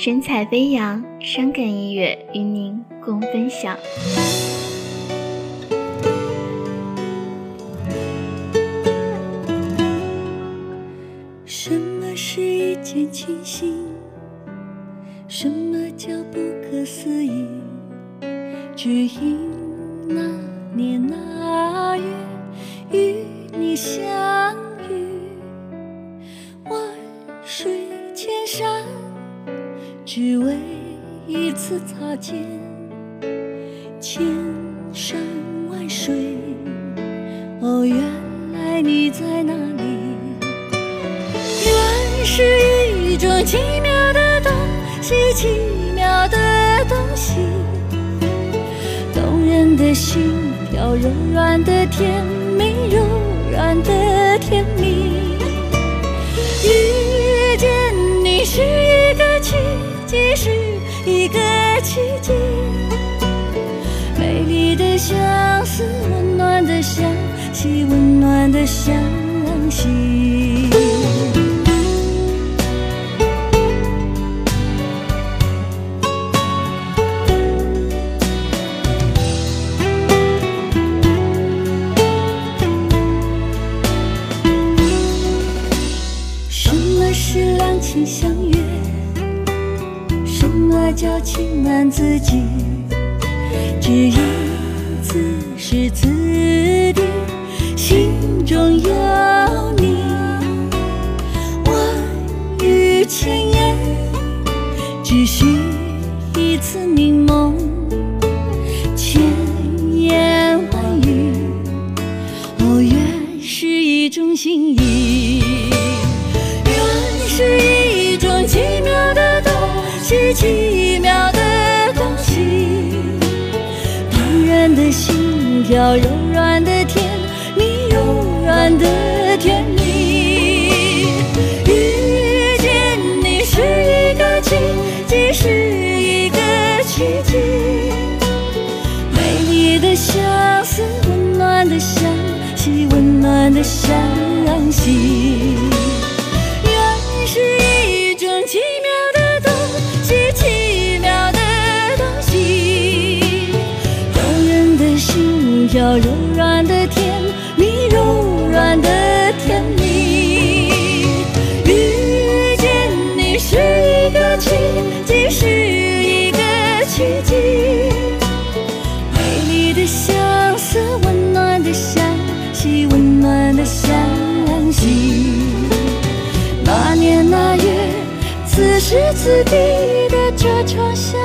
神采飞扬，伤感音乐与您共分享。什么是一见倾心？什么叫不可思议？只因那年那月与你相遇，万水千山，只为一次擦肩。千山万水，哦，原来你在哪里？缘是一种奇妙的东西，奇妙的东西，动人的心跳，柔软的甜蜜，柔是一个奇迹。美丽的相思，温暖的相惜，温暖的相惜。什么是两情相悦？什么叫情难自禁？只因此时此地，心中有你。万语千言，只需东西，奇妙的东西，动人的心跳，柔软的甜蜜，柔软的甜蜜。遇见你是一个奇迹，是一个奇迹。美丽的相思，温暖的相惜，温暖的相惜。心跳，柔软的甜蜜，柔软的甜蜜。遇见你是一个奇迹，是一个奇迹。美丽的相思，温暖的相惜，温暖的相惜。那年那月，此时此地的这场相